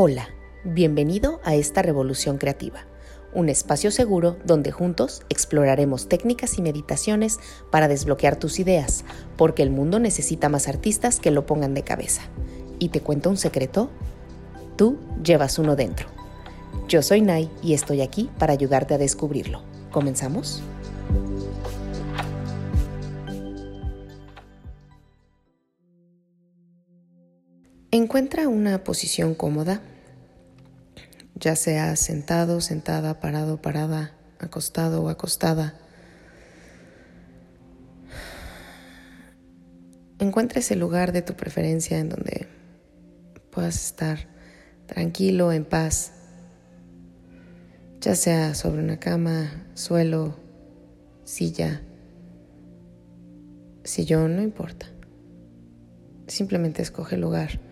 Hola, bienvenido a esta revolución creativa, un espacio seguro donde juntos exploraremos técnicas y meditaciones para desbloquear tus ideas, porque el mundo necesita más artistas que lo pongan de cabeza. ¿Y te cuento un secreto? Tú llevas uno dentro. Yo soy Nai y estoy aquí para ayudarte a descubrirlo. ¿Comenzamos? Encuentra una posición cómoda, ya sea sentado, sentada, parado, parada, acostado o acostada. Encuentra ese lugar de tu preferencia en donde puedas estar tranquilo, en paz, ya sea sobre una cama, suelo, silla, sillón, no importa. Simplemente escoge el lugar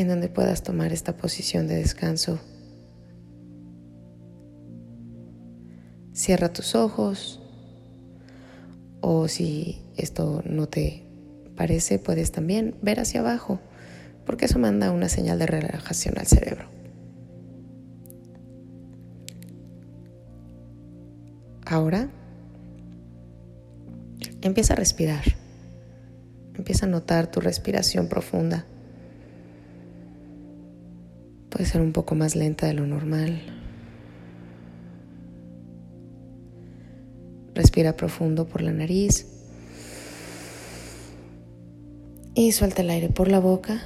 en donde puedas tomar esta posición de descanso. Cierra tus ojos o si esto no te parece, puedes también ver hacia abajo, porque eso manda una señal de relajación al cerebro. Ahora empieza a respirar. Empieza a notar tu respiración profunda. Puede ser un poco más lenta de lo normal. Respira profundo por la nariz. Y suelta el aire por la boca.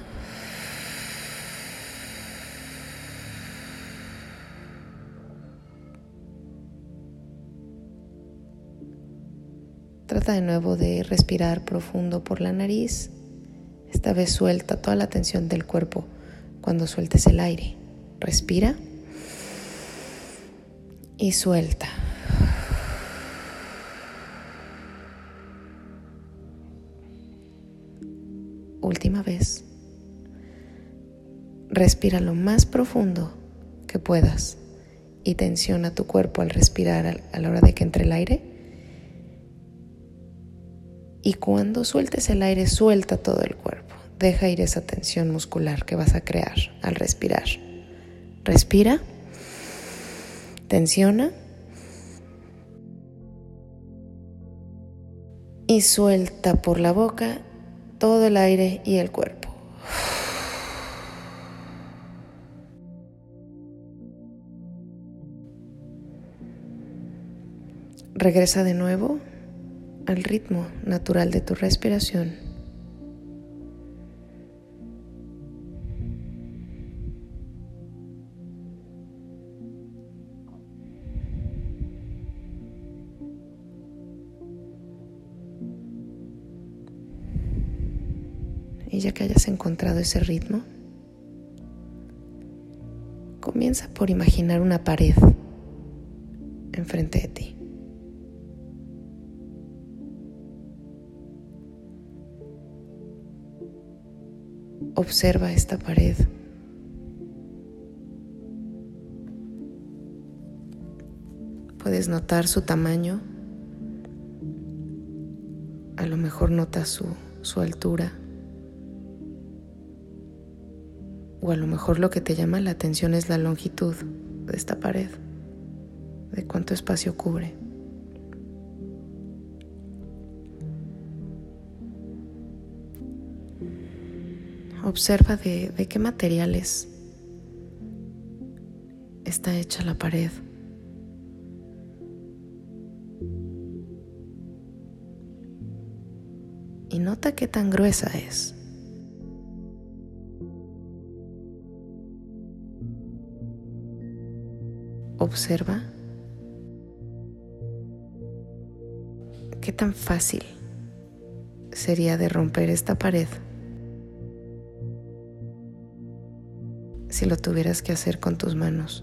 Trata de nuevo de respirar profundo por la nariz. Esta vez suelta toda la tensión del cuerpo cuando sueltes el aire. Respira y suelta. Última vez. Respira lo más profundo que puedas y tensiona tu cuerpo al respirar a la hora de que entre el aire. Y cuando sueltes el aire, suelta todo el cuerpo. Deja ir esa tensión muscular que vas a crear al respirar. Respira, tensiona y suelta por la boca todo el aire y el cuerpo. Regresa de nuevo al ritmo natural de tu respiración. Y ya que hayas encontrado ese ritmo, comienza por imaginar una pared enfrente de ti. Observa esta pared. Puedes notar su tamaño. A lo mejor notas su, su altura. O a lo mejor lo que te llama la atención es la longitud de esta pared, de cuánto espacio cubre. Observa de, de qué materiales está hecha la pared. Y nota qué tan gruesa es. Observa qué tan fácil sería de romper esta pared si lo tuvieras que hacer con tus manos.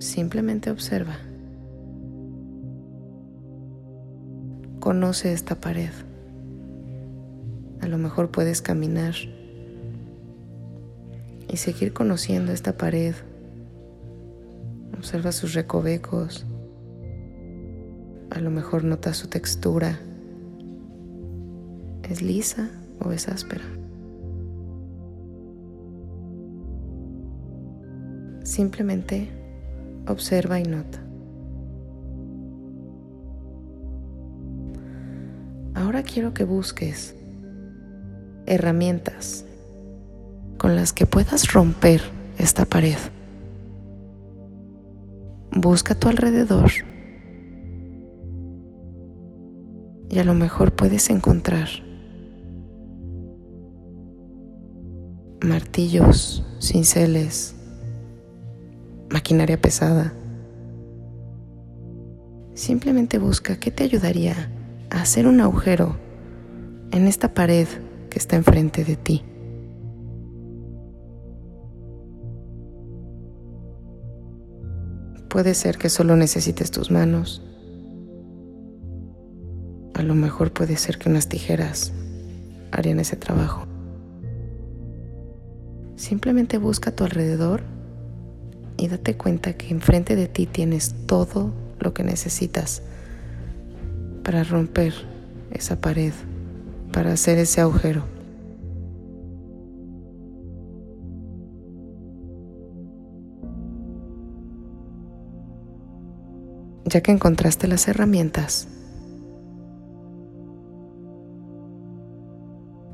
Simplemente observa. Conoce esta pared. A lo mejor puedes caminar y seguir conociendo esta pared. Observa sus recovecos. A lo mejor nota su textura ¿Es lisa o es áspera? Simplemente observa y nota. Ahora quiero que busques herramientas con las que puedas romper esta pared. Busca a tu alrededor y a lo mejor puedes encontrar martillos, cinceles, maquinaria pesada. Simplemente busca qué te ayudaría a hacer un agujero en esta pared que está enfrente de ti. Puede ser que solo necesites tus manos. A lo mejor puede ser que unas tijeras harían ese trabajo. Simplemente busca a tu alrededor y date cuenta que enfrente de ti tienes todo lo que necesitas para romper esa pared, para hacer ese agujero. Ya que encontraste las herramientas,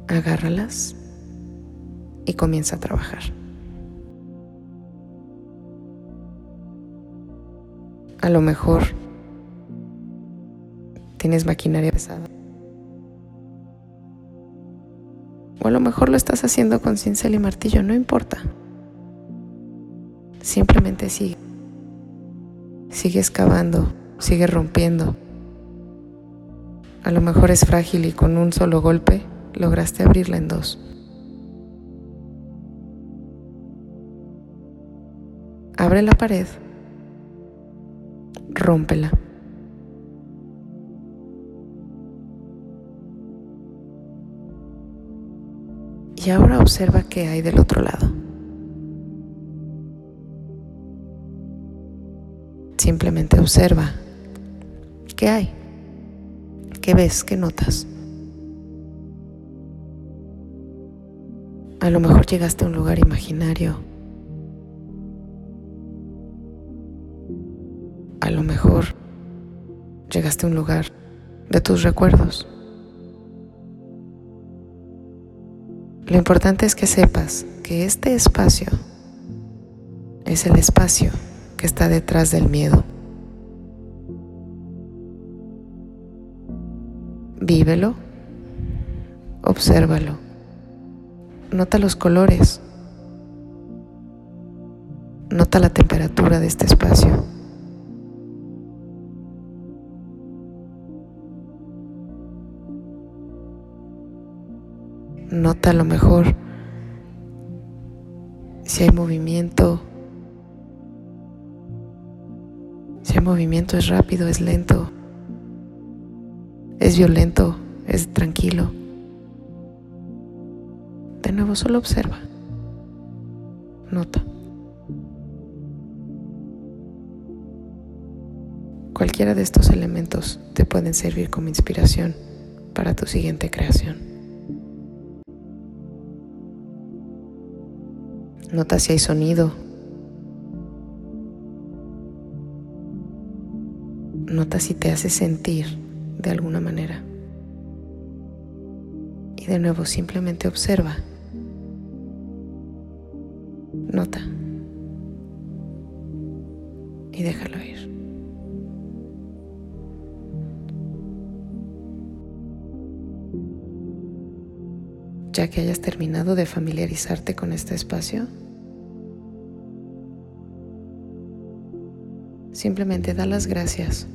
agárralas y comienza a trabajar. A lo mejor tienes maquinaria pesada. O a lo mejor lo estás haciendo con cincel y martillo, no importa. Simplemente sigue. Sigue excavando, sigue rompiendo. A lo mejor es frágil y con un solo golpe lograste abrirla en dos. Abre la pared, rómpela. Y ahora observa qué hay del otro lado. Simplemente observa qué hay, qué ves, qué notas. A lo mejor llegaste a un lugar imaginario. A lo mejor llegaste a un lugar de tus recuerdos. Lo importante es que sepas que este espacio es el espacio que está detrás del miedo. Vívelo, obsérvalo, nota los colores, nota la temperatura de este espacio. Nota a lo mejor si hay movimiento. Movimiento es rápido, es lento, es violento, es tranquilo. De nuevo, solo observa. Nota. Cualquiera de estos elementos te pueden servir como inspiración para tu siguiente creación. Nota si hay sonido. Nota si te hace sentir de alguna manera. Y de nuevo simplemente observa. Nota. Y déjalo ir. Ya que hayas terminado de familiarizarte con este espacio, Simplemente da las gracias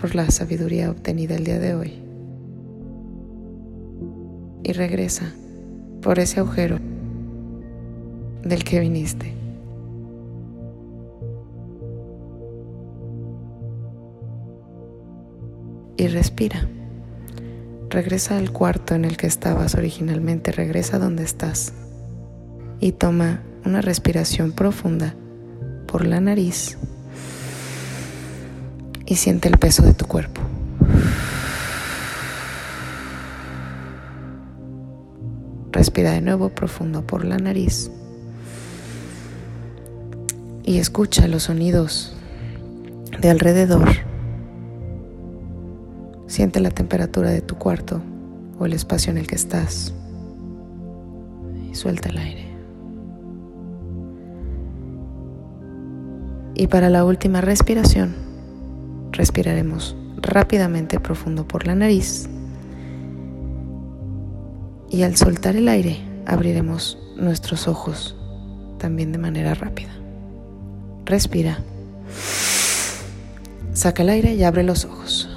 por la sabiduría obtenida el día de hoy. Y regresa por ese agujero del que viniste. Y respira. Regresa al cuarto en el que estabas originalmente, regresa donde estás y toma una respiración profunda por la nariz y siente el peso de tu cuerpo. Respira de nuevo profundo por la nariz. Y escucha los sonidos de alrededor. Siente la temperatura de tu cuarto o el espacio en el que estás. Y suelta el aire. Y para la última respiración, respiraremos rápidamente profundo por la nariz. Y al soltar el aire, abriremos nuestros ojos también de manera rápida. Respira. Saca el aire y abre los ojos.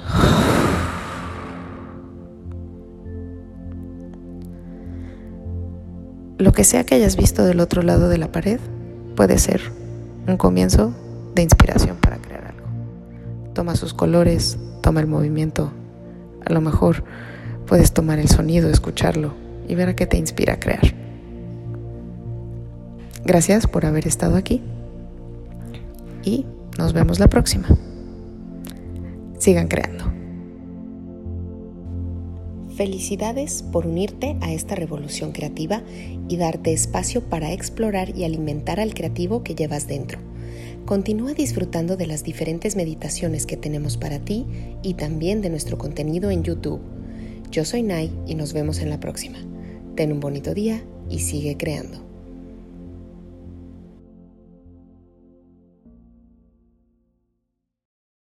Lo que sea que hayas visto del otro lado de la pared puede ser un comienzo de inspiración. Toma sus colores, toma el movimiento. A lo mejor puedes tomar el sonido, escucharlo y ver a qué te inspira a crear. Gracias por haber estado aquí y nos vemos la próxima. Sigan creando. Felicidades por unirte a esta revolución creativa y darte espacio para explorar y alimentar al creativo que llevas dentro. Continúa disfrutando de las diferentes meditaciones que tenemos para ti y también de nuestro contenido en YouTube. Yo soy Nai y nos vemos en la próxima. Ten un bonito día y sigue creando.